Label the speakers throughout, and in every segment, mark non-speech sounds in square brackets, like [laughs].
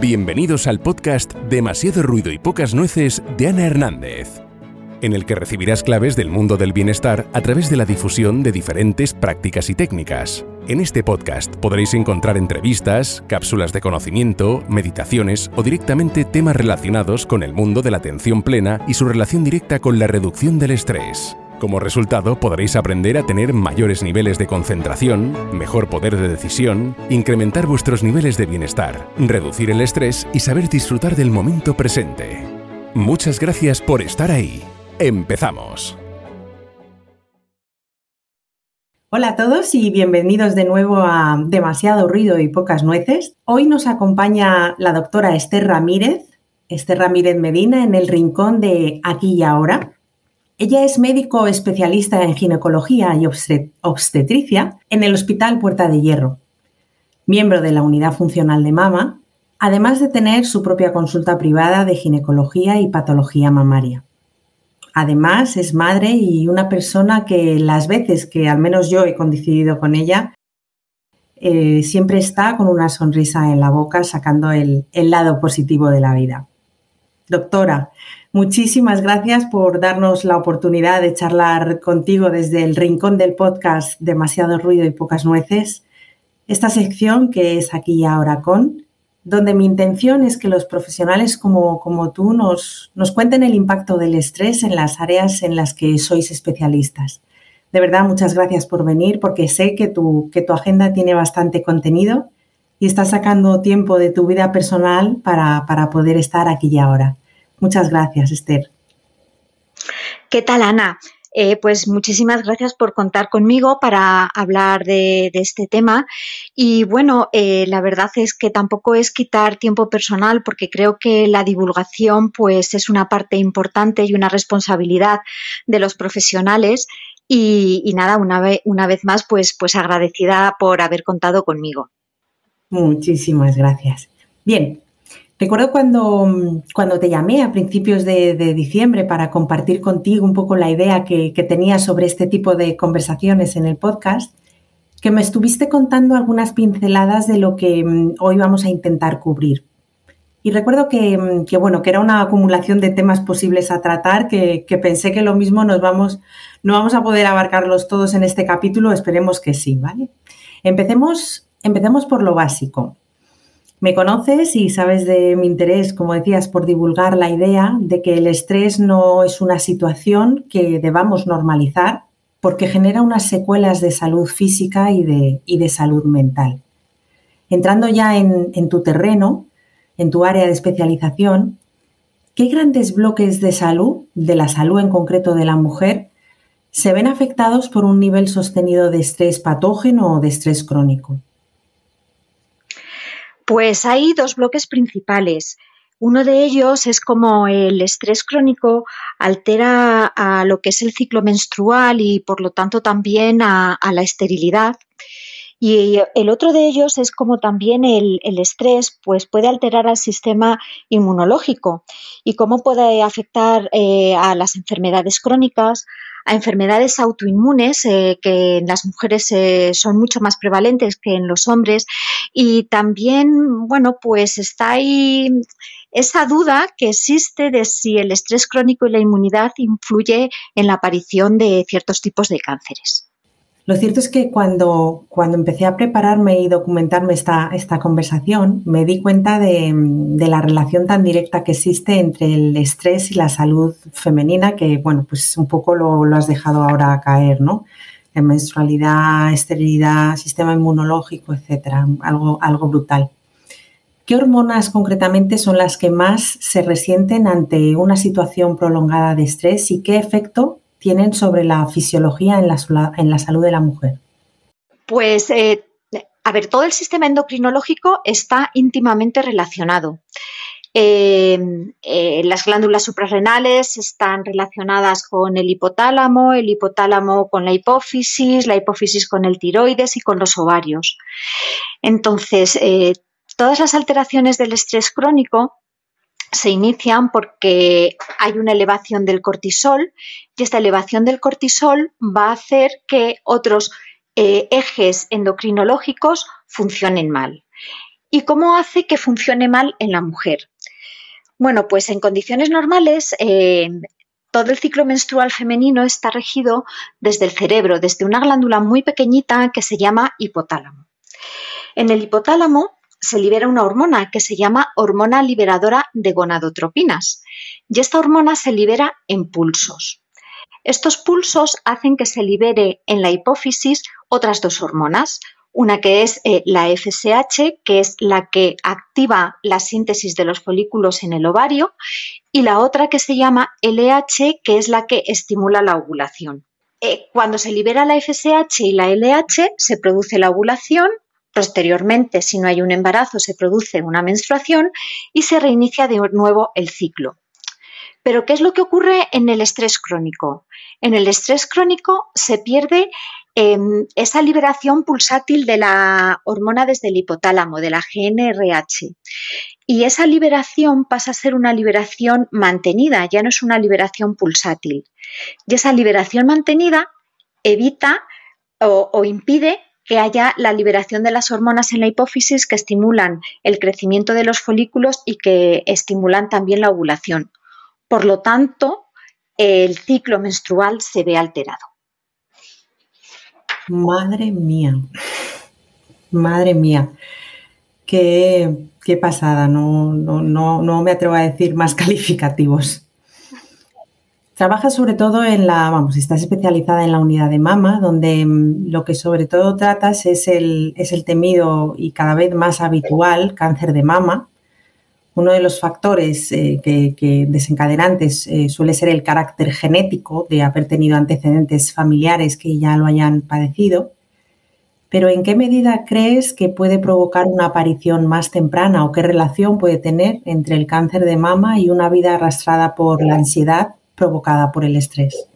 Speaker 1: Bienvenidos al podcast Demasiado ruido y pocas nueces de Ana Hernández, en el que recibirás claves del mundo del bienestar a través de la difusión de diferentes prácticas y técnicas. En este podcast podréis encontrar entrevistas, cápsulas de conocimiento, meditaciones o directamente temas relacionados con el mundo de la atención plena y su relación directa con la reducción del estrés. Como resultado, podréis aprender a tener mayores niveles de concentración, mejor poder de decisión, incrementar vuestros niveles de bienestar, reducir el estrés y saber disfrutar del momento presente. Muchas gracias por estar ahí. Empezamos.
Speaker 2: Hola a todos y bienvenidos de nuevo a Demasiado ruido y pocas nueces. Hoy nos acompaña la doctora Esther Ramírez, Esther Ramírez Medina, en el rincón de Aquí y Ahora. Ella es médico especialista en ginecología y obstetricia en el Hospital Puerta de Hierro, miembro de la Unidad Funcional de Mama, además de tener su propia consulta privada de ginecología y patología mamaria. Además, es madre y una persona que las veces que al menos yo he coincidido con ella, eh, siempre está con una sonrisa en la boca sacando el lado positivo de la vida. Doctora, Muchísimas gracias por darnos la oportunidad de charlar contigo desde el rincón del podcast Demasiado ruido y pocas nueces. Esta sección que es aquí y ahora con, donde mi intención es que los profesionales como, como tú nos, nos cuenten el impacto del estrés en las áreas en las que sois especialistas. De verdad, muchas gracias por venir porque sé que tu, que tu agenda tiene bastante contenido y estás sacando tiempo de tu vida personal para, para poder estar aquí y ahora. Muchas gracias, Esther.
Speaker 3: ¿Qué tal, Ana? Eh, pues muchísimas gracias por contar conmigo para hablar de, este tema. Y bueno, eh, la verdad es que tampoco es quitar tiempo personal porque creo que la divulgación pues es una parte importante y una responsabilidad de los profesionales. Y, nada, una, vez, una vez más, pues, pues agradecida por haber contado conmigo.
Speaker 2: Muchísimas gracias. Bien, Recuerdo cuando, cuando te llamé a principios de, diciembre para compartir contigo un poco la idea que, tenía sobre este tipo de conversaciones en el podcast, que me estuviste contando algunas pinceladas de lo que mm, hoy vamos a intentar cubrir. Y recuerdo mm, que, bueno, que era una acumulación de temas posibles a tratar, que, pensé que lo mismo nos vamos, no vamos a poder abarcarlos todos en este capítulo, esperemos que sí, ¿vale? Empecemos, empecemos por lo básico. Me conoces y sabes de mi interés, como decías, por divulgar la idea de que el estrés no es una situación que debamos normalizar porque genera unas secuelas de salud física y de, de salud mental. Entrando ya en, en tu terreno, en tu área de especialización, ¿qué grandes bloques de salud, de la salud en concreto de la mujer, se ven afectados por un nivel sostenido de estrés patógeno o de estrés crónico?
Speaker 3: Pues hay dos bloques principales. Uno de ellos es como el estrés crónico altera a lo que es el ciclo menstrual y por lo tanto también a, la esterilidad. Y el otro de ellos es como también el, estrés pues puede alterar al sistema inmunológico y cómo puede afectar eh, a las enfermedades crónicas, a enfermedades autoinmunes eh, que en las mujeres eh, son mucho más prevalentes que en los hombres y también, bueno, pues está ahí esa duda que existe de si el estrés crónico y la inmunidad influye en la aparición de ciertos tipos de cánceres.
Speaker 2: Lo cierto es que cuando, cuando empecé a prepararme y documentarme esta, esta conversación, me di cuenta de, la relación tan directa que existe entre el estrés y la salud femenina, que, bueno, pues un poco lo, has dejado ahora caer, ¿no? En menstrualidad, esterilidad, sistema inmunológico, etcétera, algo, algo brutal. ¿Qué hormonas concretamente son las que más se resienten ante una situación prolongada de estrés y qué efecto tienen sobre la fisiología en la, en la salud de la mujer?
Speaker 3: Pues, eh, a ver, todo el sistema endocrinológico está íntimamente relacionado. Eh, eh, las glándulas suprarrenales están relacionadas con el hipotálamo, el hipotálamo con la hipófisis, la hipófisis con el tiroides y con los ovarios. Entonces, todas las alteraciones del estrés crónico se inician porque hay una elevación del cortisol y esta elevación del cortisol va a hacer que otros eh, ejes endocrinológicos funcionen mal. ¿Y cómo hace que funcione mal en la mujer? Bueno, pues en condiciones normales eh, todo el ciclo menstrual femenino está regido desde el cerebro, desde una glándula muy pequeñita que se llama hipotálamo. En el hipotálamo se libera una hormona que se llama hormona liberadora de gonadotropinas y esta hormona se libera en pulsos. Estos pulsos hacen que se libere en la hipófisis otras dos hormonas, una que es eh, la FSH, que es la que activa la síntesis de los folículos en el ovario, y la otra que se llama LH, que es la que estimula la ovulación. Eh, cuando se libera la FSH y la LH, se produce la ovulación, posteriormente, si no hay un embarazo, se produce una menstruación y se reinicia de nuevo el ciclo. Pero, ¿qué es lo que ocurre en el estrés crónico? En el estrés crónico se pierde Em, esa liberación pulsátil de la hormona desde el hipotálamo, de la GNRH. Y esa liberación pasa a ser una liberación mantenida, ya no es una liberación pulsátil. Y esa liberación mantenida evita o, o impide que haya la liberación de las hormonas en la hipófisis que estimulan el crecimiento de los folículos y que estimulan también la ovulación. Por lo tanto, el ciclo menstrual se ve alterado.
Speaker 2: Madre mía, madre mía, qué, qué pasada, no, no, no, me atrevo a decir más [laughs] calificativos. Trabaja sobre todo en la, vamos, estás especializada en la unidad de mama, donde mm, lo que sobre todo tratas es el, es el temido y cada vez más habitual cáncer de mama, uno de los factores eh, que, desencadenantes eh, suele ser el carácter genético de haber tenido antecedentes familiares que ya lo hayan padecido. Pero ¿en qué medida crees que puede provocar una aparición más temprana o qué relación puede tener entre el cáncer de mama y una vida arrastrada por la ansiedad provocada por el estrés?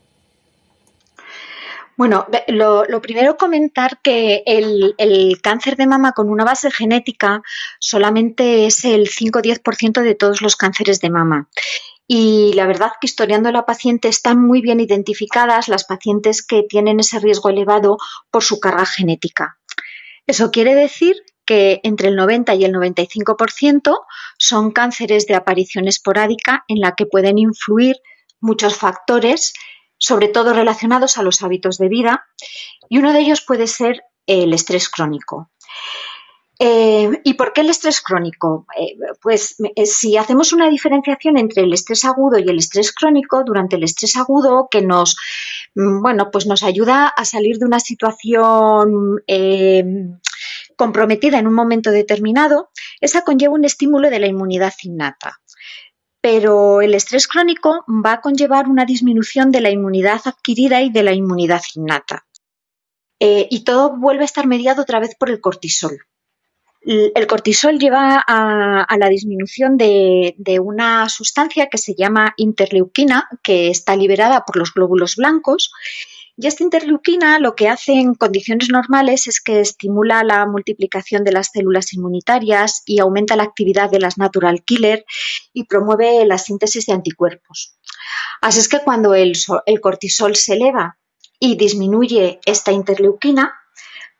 Speaker 3: Bueno, lo, primero comentar que el, cáncer de mama con una base genética solamente es el 5-10% de todos los cánceres de mama. Y la verdad que historiando a la paciente están muy bien identificadas las pacientes que tienen ese riesgo elevado por su carga genética. Eso quiere decir que entre el 90 y el 95% son cánceres de aparición esporádica en la que pueden influir muchos factores sobre todo relacionados a los hábitos de vida, y uno de ellos puede ser el estrés crónico. Eh, ¿Y por qué el estrés crónico? Eh, pues eh, si hacemos una diferenciación entre el estrés agudo y el estrés crónico, durante el estrés agudo que nos, mm, bueno, pues nos ayuda a salir de una situación comprometida en un momento determinado, esa conlleva un estímulo de la inmunidad innata pero el estrés crónico va a conllevar una disminución de la inmunidad adquirida y de la inmunidad innata. Eh, y todo vuelve a estar mediado otra vez por el cortisol. El cortisol lleva a, la disminución de, de, una sustancia que se llama interleuquina, que está liberada por los glóbulos blancos y esta interleuquina lo que hace en condiciones normales es que estimula la multiplicación de las células inmunitarias y aumenta la actividad de las natural killer y promueve la síntesis de anticuerpos. Así es que cuando el, cortisol se eleva y disminuye esta interleuquina,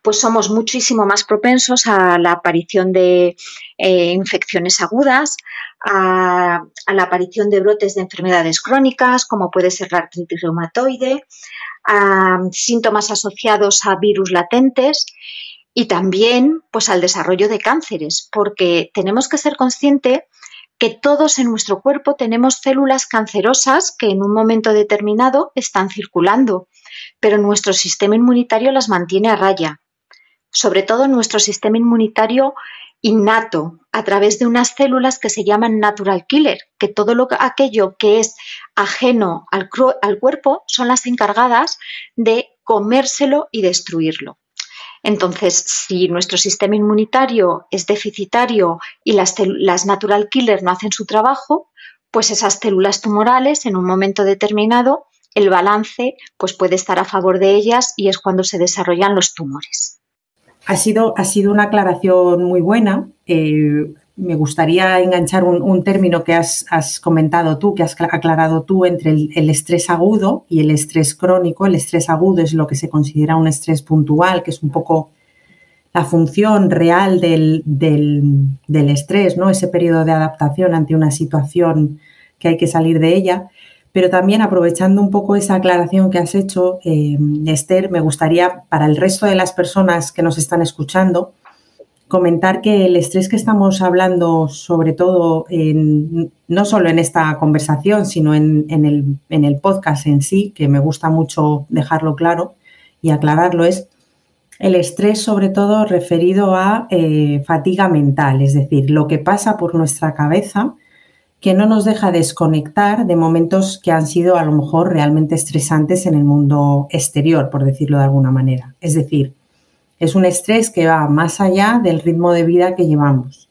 Speaker 3: pues somos muchísimo más propensos a la aparición de eh, infecciones agudas, a, la aparición de brotes de enfermedades crónicas, como puede ser la artritis reumatoide, a síntomas asociados a virus latentes y también pues al desarrollo de cánceres, porque tenemos que ser conscientes que todos en nuestro cuerpo tenemos células cancerosas que en un momento determinado están circulando, pero nuestro sistema inmunitario las mantiene a raya. Sobre todo nuestro sistema inmunitario innato a través de unas células que se llaman natural killer, que todo lo, aquello que es ajeno al, cuerpo son las encargadas de comérselo y destruirlo. Entonces, si nuestro sistema inmunitario es deficitario y las, las, natural killer no hacen su trabajo, pues esas células tumorales en un momento determinado el balance pues puede estar a favor de ellas y es cuando se desarrollan los tumores.
Speaker 2: Ha sido, ha sido una aclaración muy buena. Eh, me gustaría enganchar un, término que has, comentado tú, que has aclarado tú entre el, estrés agudo y el estrés crónico. El estrés agudo es lo que se considera un estrés puntual, que es un poco la función real del, estrés, ¿no? Ese periodo de adaptación ante una situación que hay que salir de ella. Pero también aprovechando un poco esa aclaración que has hecho, eh, Esther, me gustaría para el resto de las personas que nos están escuchando comentar que el estrés que estamos hablando, sobre todo no solo en esta conversación, sino en, el, en el podcast en sí, que me gusta mucho dejarlo claro y aclararlo, es el estrés sobre todo referido a eh, fatiga mental, es decir, lo que pasa por nuestra cabeza que no nos deja desconectar de momentos que han sido a lo mejor realmente estresantes en el mundo exterior, por decirlo de alguna manera. Es decir, es un estrés que va más allá del ritmo de vida que llevamos.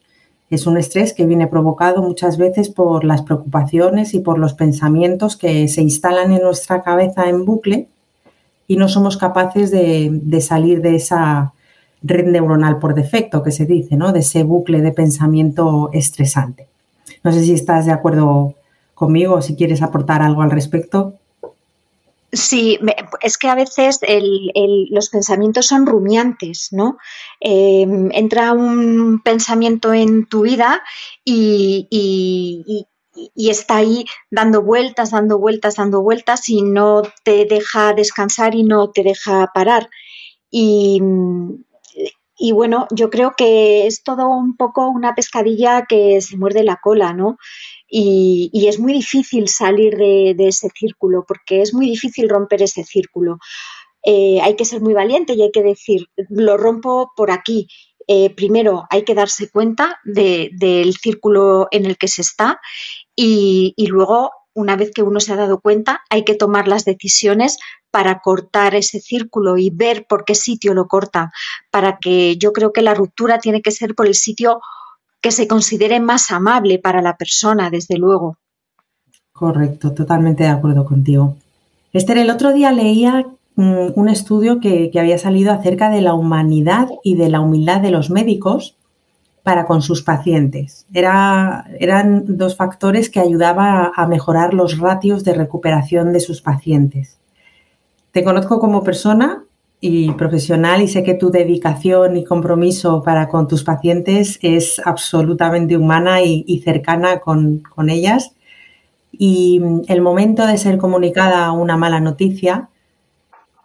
Speaker 2: Es un estrés que viene provocado muchas veces por las preocupaciones y por los pensamientos que se instalan en nuestra cabeza en bucle y no somos capaces de, salir de esa red neuronal por defecto que se dice, ¿no? De ese bucle de pensamiento estresante. No sé si estás de acuerdo conmigo o si quieres aportar algo al respecto.
Speaker 3: Sí, es que a veces los pensamientos son rumiantes, ¿no? Em, entra un pensamiento en tu vida y, y está ahí dando vueltas, dando vueltas, dando vueltas y no te deja descansar y no te deja parar. Y, bueno, yo creo que es todo un poco una pescadilla que se muerde la cola, ¿no? Y, es muy difícil salir de, ese círculo, porque es muy difícil romper ese círculo. Eh, hay que ser muy valiente y hay que decir, lo rompo por aquí. Eh, primero hay que darse cuenta del círculo en el que se está y, luego, una vez que uno se ha dado cuenta, hay que tomar las decisiones para cortar ese círculo y ver por qué sitio lo corta, para que yo creo que la ruptura tiene que ser por el sitio que se considere más amable para la persona, desde luego.
Speaker 2: Correcto, totalmente de acuerdo contigo. Esther, el otro día leía mm, un estudio que, que, había salido acerca de la humanidad y de la humildad de los médicos para con sus pacientes. Era, eran dos factores que ayudaban a mejorar los ratios de recuperación de sus pacientes. Te conozco como persona y profesional y sé que tu dedicación y compromiso para con tus pacientes es absolutamente humana y, cercana con, ellas. Y el momento de ser comunicada una mala noticia,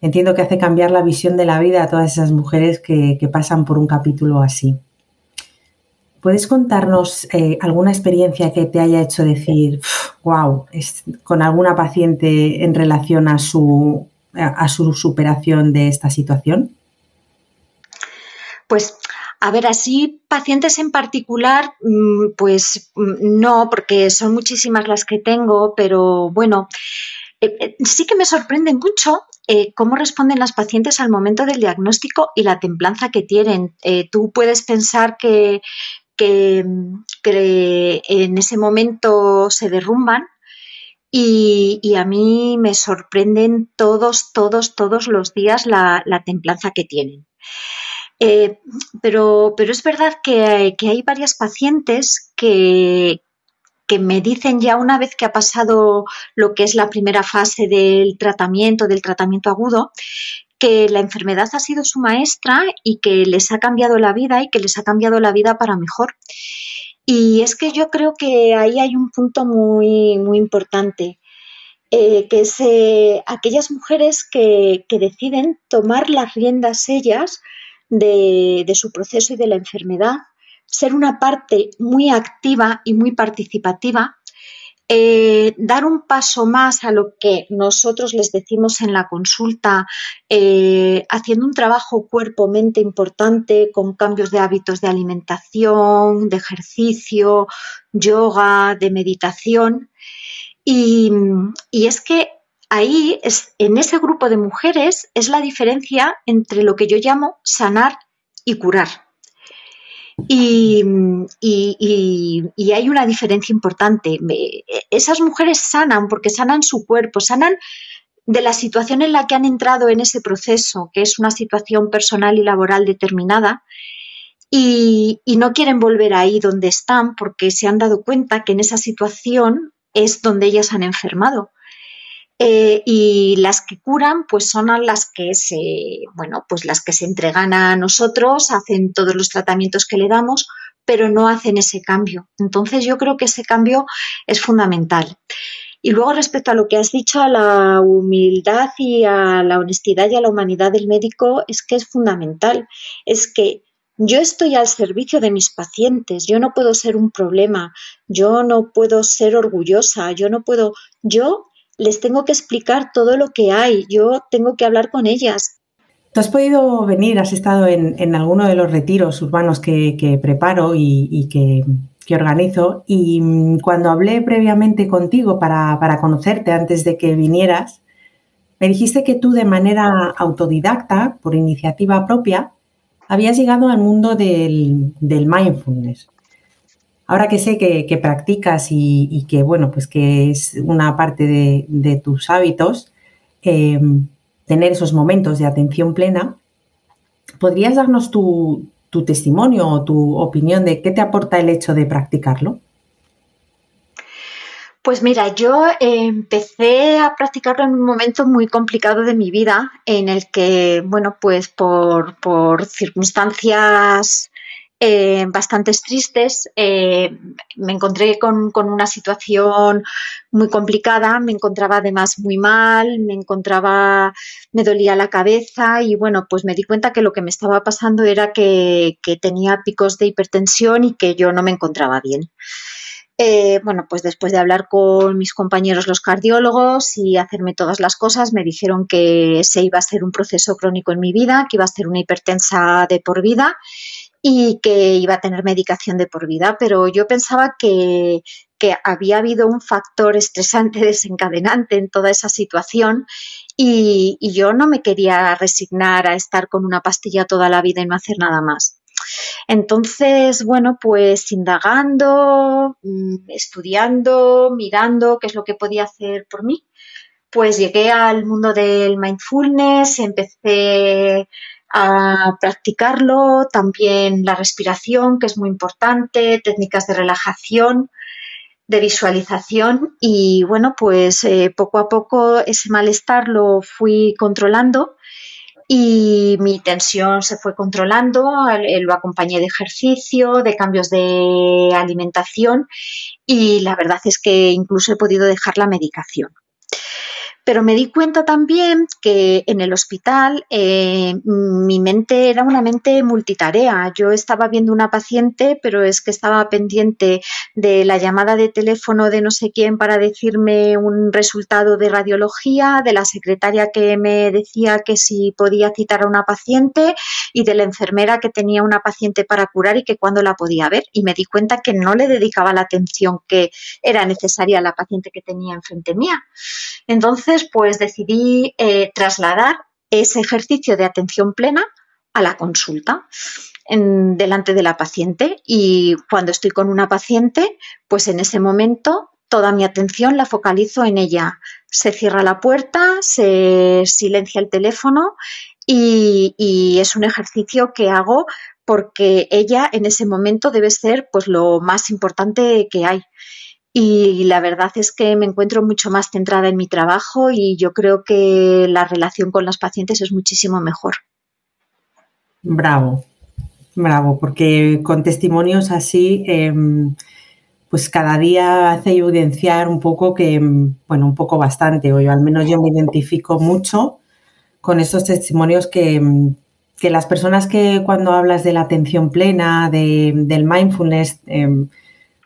Speaker 2: entiendo que hace cambiar la visión de la vida a todas esas mujeres que pasan por un capítulo así. ¿Puedes contarnos eh, alguna experiencia que te haya hecho decir, wow, con alguna paciente en relación a su, a su superación de esta situación?
Speaker 3: Pues, a ver, así pacientes en particular, mm, pues mm, no, porque son muchísimas las que tengo, pero bueno, eh, eh, sí que me sorprende mucho cómo responden las pacientes al momento del diagnóstico y la templanza que tienen. tú puedes pensar que que, en ese momento se derrumban y, a mí me sorprenden todos, todos, todos los días la, templanza que tienen. Eh, pero, pero, es verdad que, hay varias pacientes que, que, me dicen ya una vez que ha pasado lo que es la primera fase del tratamiento, del tratamiento agudo, que la enfermedad ha sido su maestra y que les ha cambiado la vida y que les ha cambiado la vida para mejor. Y es que yo creo que ahí hay un punto muy, muy importante, eh, que es eh, aquellas mujeres que, deciden tomar las riendas ellas de, de su proceso y de la enfermedad, ser una parte muy activa y muy participativa eh, dar un paso más a lo que nosotros les decimos en la consulta, eh, haciendo un trabajo cuerpo-mente importante con cambios de hábitos de alimentación, de ejercicio, yoga, de meditación. Y, y es que ahí, es, en ese grupo de mujeres, es la diferencia entre lo que yo llamo sanar y curar. Y, hay una diferencia importante. Esas mujeres sanan porque sanan su cuerpo, sanan de la situación en la que han entrado en ese proceso, que es una situación personal y laboral determinada, y, no quieren volver ahí donde están porque se han dado cuenta que en esa situación es donde ellas han enfermado. Eh, y las que curan, pues son las que se, bueno, pues las que se entregan a nosotros, hacen todos los tratamientos que le damos, pero no hacen ese cambio. Entonces yo creo que ese cambio es fundamental. Y luego respecto a lo que has dicho, a la humildad y a la honestidad y a la humanidad del médico, es que es fundamental. Es que yo estoy al servicio de mis pacientes, yo no puedo ser un problema, yo no puedo ser orgullosa, yo no puedo, yo les tengo que explicar todo lo que hay, yo tengo que hablar con ellas.
Speaker 2: Tú has podido venir, has estado en, alguno de los retiros urbanos que, preparo y, que, organizo y mm, cuando hablé previamente contigo para, para conocerte antes de que vinieras, me dijiste que tú de manera autodidacta, por iniciativa propia, habías llegado al mundo del, mindfulness. Ahora que sé que, practicas y, que, bueno, pues que es una parte de, tus hábitos, em, tener esos momentos de atención plena, ¿podrías darnos tu, tu testimonio o tu opinión de qué te aporta el hecho de practicarlo?
Speaker 3: Pues mira, yo empecé a practicarlo en un momento muy complicado de mi vida, en el que, bueno, pues por, circunstancias eh, bastante tristes, eh, me encontré con, una situación muy complicada, me encontraba además muy mal, me encontraba, me dolía la cabeza y bueno, pues me di cuenta que lo que me estaba pasando era que, que tenía picos de hipertensión y que yo no me encontraba bien. Eh, bueno, pues después de hablar con mis compañeros los cardiólogos y hacerme todas las cosas, me dijeron que se iba a ser un proceso crónico en mi vida, que iba a ser una hipertensa de por vida y que iba a tener medicación de por vida, pero yo pensaba que, había habido un factor estresante [laughs] desencadenante en toda esa situación y, y yo no me quería resignar a estar con una pastilla toda la vida y no hacer nada más. Entonces, bueno, pues indagando, mm, estudiando, mirando qué es lo que podía hacer por mí, pues llegué al mundo del mindfulness, empecé a practicarlo, también la respiración, que es muy importante, técnicas de relajación, de visualización y bueno, pues eh, poco a poco ese malestar lo fui controlando y mi tensión se fue controlando, lo acompañé de ejercicio, de cambios de alimentación y la verdad es que incluso he podido dejar la medicación. Pero me di cuenta también que en el hospital eh, mi mente era una mente multitarea. Yo estaba viendo una paciente, pero es que estaba pendiente de la llamada de teléfono de no sé quién para decirme un resultado de radiología, de la secretaria que me decía que si podía citar a una paciente y de la enfermera que tenía una paciente para curar y que cuándo la podía ver. Y me di cuenta que no le dedicaba la atención que era necesaria a la paciente que tenía enfrente mía. Entonces, pues decidí eh, trasladar ese ejercicio de atención plena a la consulta en, delante de la paciente y cuando estoy con una paciente, pues en ese momento toda mi atención la focalizo en ella. Se cierra la puerta, se silencia el teléfono y, y, es un ejercicio que hago porque ella en ese momento debe ser pues lo más importante que hay y la verdad es que me encuentro mucho más centrada en mi trabajo y yo creo que la relación con las pacientes es muchísimo mejor.
Speaker 2: Bravo, bravo, porque con testimonios así, em, pues cada día hace evidenciar un poco que, em, bueno, un poco bastante, o yo al menos yo me identifico mucho con estos testimonios que, em, que las personas que cuando hablas de la atención plena, de, del mindfulness,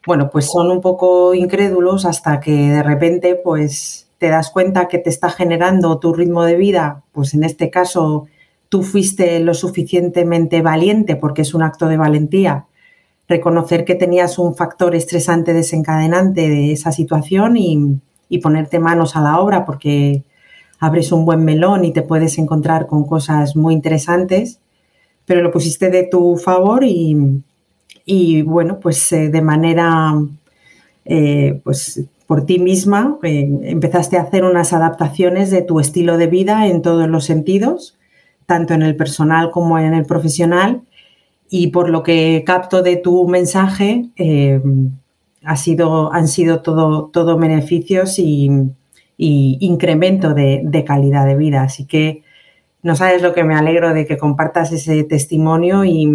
Speaker 2: bueno, pues son un poco incrédulos hasta que de repente pues te das cuenta que te está generando tu ritmo de vida, pues en este caso tú fuiste lo suficientemente valiente porque es un acto de valentía reconocer que tenías un factor estresante desencadenante de esa situación y, y, ponerte manos a la obra porque abres un buen melón y te puedes encontrar con cosas muy interesantes, pero lo pusiste de tu favor y, y bueno, pues eh, de manera, eh, pues por ti misma, eh, empezaste a hacer unas adaptaciones de tu estilo de vida en todos los sentidos, tanto en el personal como en el profesional. y por lo que capto de tu mensaje, ha sido, han sido todo, todo beneficios y, incremento de, calidad de vida. Así que no sabes lo que me alegro de que compartas ese testimonio y,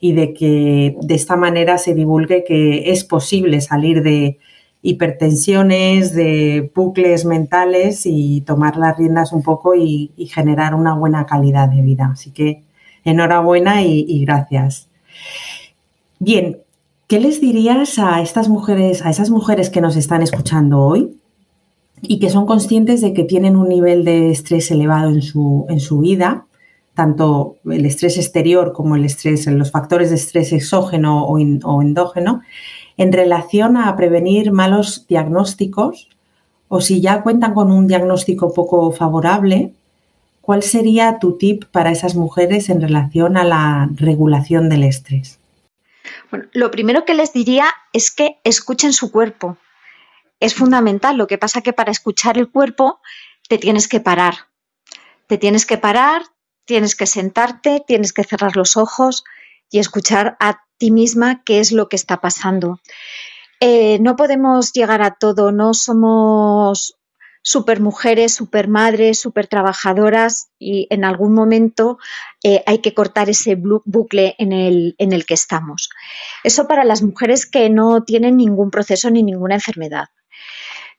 Speaker 2: y de que de esta manera se divulgue que es posible salir de hipertensiones, de bucles mentales y tomar las riendas un poco y, generar una buena calidad de vida. Así que enhorabuena y, gracias. Bien, ¿qué les dirías a estas mujeres, a esas mujeres que nos están escuchando hoy y que son conscientes de que tienen un nivel de estrés elevado en su, en su vida? Tanto el estrés exterior como el estrés, los factores de estrés exógeno o, endógeno, en relación a prevenir malos diagnósticos o si ya cuentan con un diagnóstico poco favorable, ¿cuál sería tu tip para esas mujeres en relación a la regulación del estrés?
Speaker 3: Bueno, lo primero que les diría es que escuchen su cuerpo. Es fundamental. Lo que pasa que para escuchar el cuerpo te tienes que parar. Te tienes que parar, tienes que sentarte, tienes que cerrar los ojos y escuchar a ti misma qué es lo que está pasando. Eh, no podemos llegar a todo, no somos super mujeres, super madres, super trabajadoras y en algún momento eh, hay que cortar ese bucle en el, que estamos. Eso para las mujeres que no tienen ningún proceso ni ninguna enfermedad.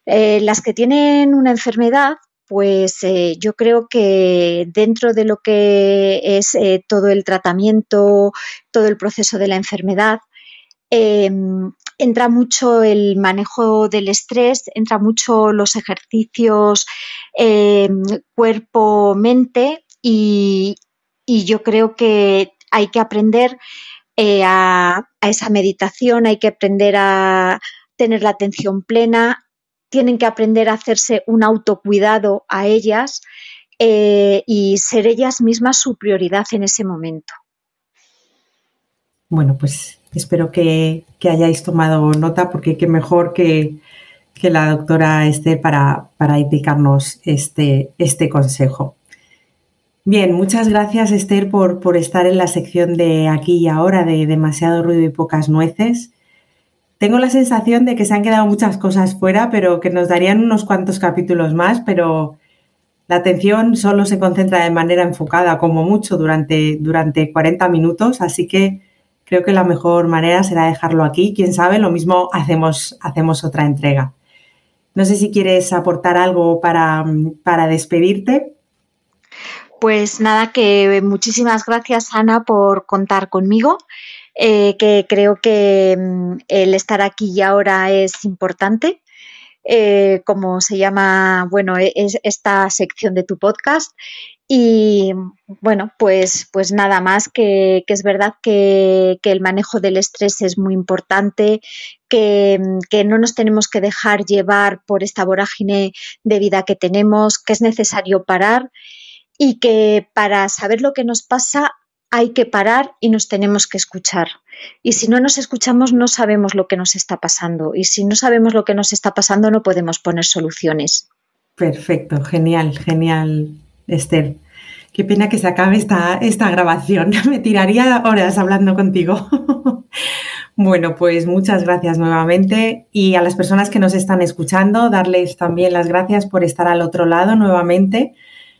Speaker 3: Eh, las que tienen una enfermedad, pues eh, yo creo que dentro de lo que es eh, todo el tratamiento, todo el proceso de la enfermedad, em, entra mucho el manejo del estrés, entra mucho los ejercicios em, cuerpo-mente y, yo creo que hay que aprender eh, a esa meditación, hay que aprender a tener la atención plena, tienen que aprender a hacerse un autocuidado a ellas eh, y ser ellas mismas su prioridad en ese momento.
Speaker 2: Bueno, pues espero que, hayáis tomado nota porque qué mejor que, la doctora Esther para, para indicarnos este, este consejo. Bien, muchas gracias Esther por, por, estar en la sección de aquí y ahora de demasiado ruido y pocas nueces. Tengo la sensación de que se han quedado muchas cosas fuera, pero que nos darían unos cuantos capítulos más, pero la atención solo se concentra de manera enfocada, como mucho, durante, durante 40 minutos, así que creo que la mejor manera será dejarlo aquí. Quién sabe, lo mismo hacemos, hacemos otra entrega. No sé si quieres aportar algo para, para despedirte.
Speaker 3: Pues nada, que muchísimas gracias Ana por contar conmigo eh, que creo que mm, el estar aquí y ahora es importante. Eh, como se llama, bueno, e-, es esta sección de tu podcast. Y bueno, pues, pues nada más que, es verdad que, el manejo del estrés es muy importante, que, que, no nos tenemos que dejar llevar por esta vorágine de vida que tenemos, que es necesario parar y que para saber lo que nos pasa hay que parar y nos tenemos que escuchar. Y si no nos escuchamos, no sabemos lo que nos está pasando. Y si no sabemos lo que nos está pasando, no podemos poner soluciones.
Speaker 2: Perfecto, genial, genial, Esther. Qué pena que se acabe esta, esta grabación. [laughs] Me tiraría horas hablando contigo. [laughs] bueno, pues muchas gracias nuevamente. Y a las personas que nos están escuchando, darles también las gracias por estar al otro lado nuevamente.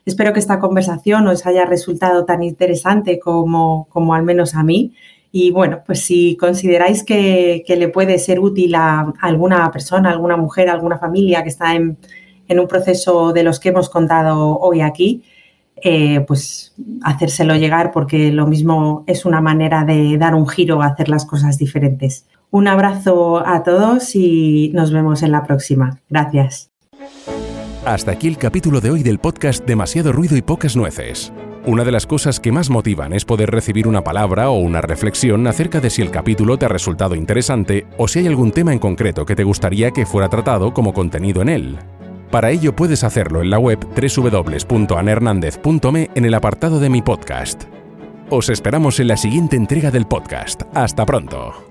Speaker 2: Espero que esta conversación os haya resultado tan interesante como, como al menos a mí. Y bueno, pues si consideráis que, le puede ser útil a, alguna persona, alguna mujer, alguna familia que está en, un proceso de los que hemos contado hoy aquí, eh, pues hacérselo llegar porque lo mismo es una manera de dar un giro a hacer las cosas diferentes. Un abrazo a todos y nos vemos en la próxima. Gracias.
Speaker 1: Hasta aquí el capítulo de hoy del podcast Demasiado ruido y pocas nueces. Una de las cosas que más motivan es poder recibir una palabra o una reflexión acerca de si el capítulo te ha resultado interesante o si hay algún tema en concreto que te gustaría que fuera tratado como contenido en él. Para ello puedes hacerlo en la web www.anhernandez.me en el apartado de mi podcast. Os esperamos en la siguiente entrega del podcast. Hasta pronto.